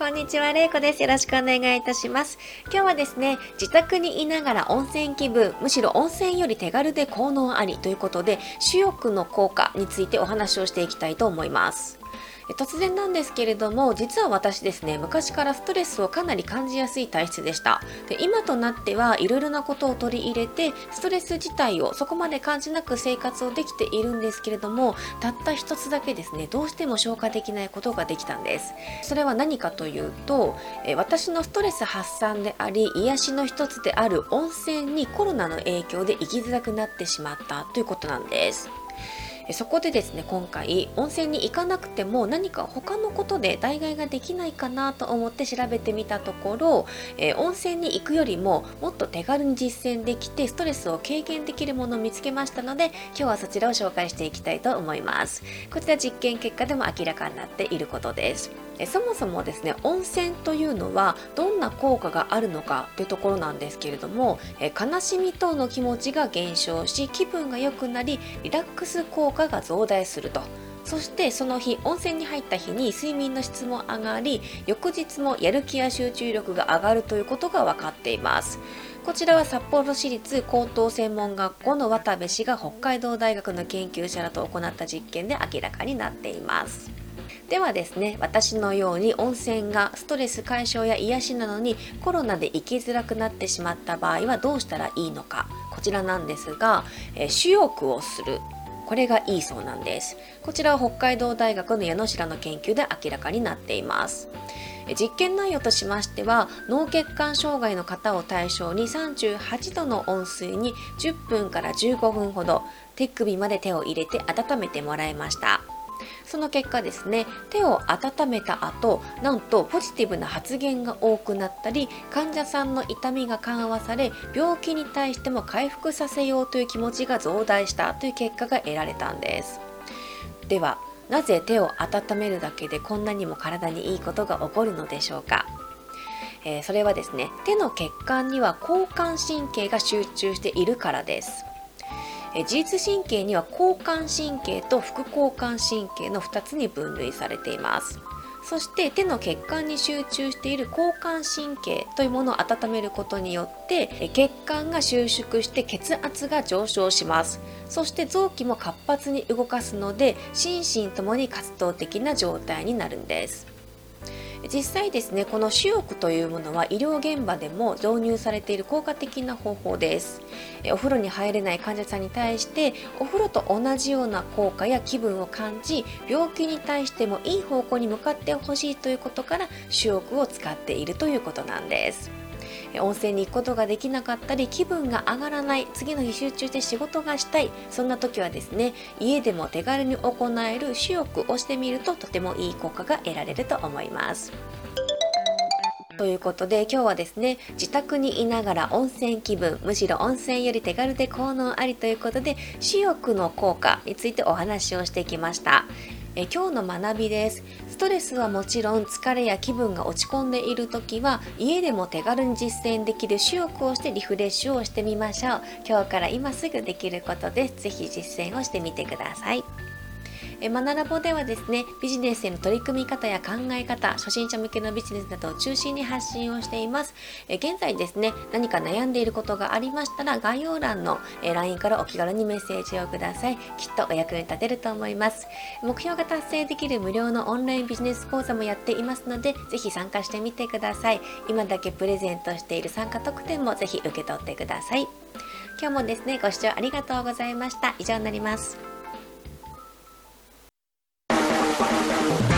こんにちは、れいこです。よろしくお願いいたします。今日はですね、自宅にいながら温泉気分、むしろ温泉より手軽で効能ありということで、主翼の効果についてお話をしていきたいと思います。突然なんですけれども実は私ですね昔からストレスをかなり感じやすい体質でした。で今となってはいろいろなことを取り入れてストレス自体をそこまで感じなく生活をできているんですけれどもたった一つだけですねどうしても消化できないことができたんです。それは何かというと私のストレス発散であり癒しの一つである温泉にコロナの影響で行きづらくなってしまったということなんです。そこでですね今回温泉に行かなくても何か他のことで代替ができないかなと思って調べてみたところ、えー、温泉に行くよりももっと手軽に実践できてストレスを軽減できるものを見つけましたので今日はそちらを紹介していきたいと思います。こちら実験結果でも明らかになっていることです。えそもそもですね温泉というのはどんな効果があるのかというところなんですけれどもえ悲しみ等の気持ちが減少し気分が良くなりリラックス効果が増大すると。そしてその日温泉に入った日に睡眠の質も上がり翌日もやる気や集中力が上がるということが分かっています。こちらは札幌市立高等専門学校の渡部氏が北海道大学の研究者らと行った実験で明らかになっています。ではですね私のように温泉がストレス解消や癒しなのにコロナで行きづらくなってしまった場合はどうしたらいいのか。こちらなんですが、え主翼をする。これがいいそうなんです。こちらは北海道大学の矢野白の研究で明らかになっています。実験内容としましては脳血管障害の方を対象に38度の温水に10分から15分ほど手首まで手を入れて温めてもらいました。その結果ですね手を温めた後なんとポジティブな発言が多くなったり患者さんの痛みが緩和され病気に対しても回復させようという気持ちが増大したという結果が得られたんです。ではなぜ手を温めるだけでこんなにも体にいいことが起こるのでしょうか？えー、それはですね手の血管には交感神経が集中しているからです。え自律神経には交感神経と副交感神経の2つに分類されています。そして手の血管に集中している交感神経というものを温めることによって血管が収縮して血圧が上昇します。そして臓器も活発に動かすので心身ともに活動的な状態になるんです。実際ですねこの主翼というものは医療現場でも導入されている効果的な方法です。お風呂に入れない患者さんに対してお風呂と同じような効果や気分を感じ病気に対してもいい方向に向かってほしいということから主翼を使っているということなんです。温泉に行くことができなかったり気分が上がらない次の日集中して仕事がしたいそんな時はですね家でも手軽に行える主翼をしてみるととてもいい効果が得られると思います。ということで今日はですね自宅にいながら温泉気分むしろ温泉より手軽で効能ありということで主翼の効果についてお話をしてきました。え今日の学びです。ストレスはもちろん疲れや気分が落ち込んでいる時は家でも手軽に実践できる主欲をしてリフレッシュをしてみましょう。今日から今すぐできることです。是非実践をしてみてください。えマナラボではですねビジネスへの取り組み方や考え方初心者向けのビジネスなどを中心に発信をしています。え現在ですね何か悩んでいることがありましたら概要欄のえ LINE からお気軽にメッセージをください。きっとお役に立てると思います。目標が達成できる無料のオンラインビジネス講座もやっていますのでぜひ参加してみてください。今だけプレゼントしている参加特典もぜひ受け取ってください。今日もですねご視聴ありがとうございました。以上になります。Bye.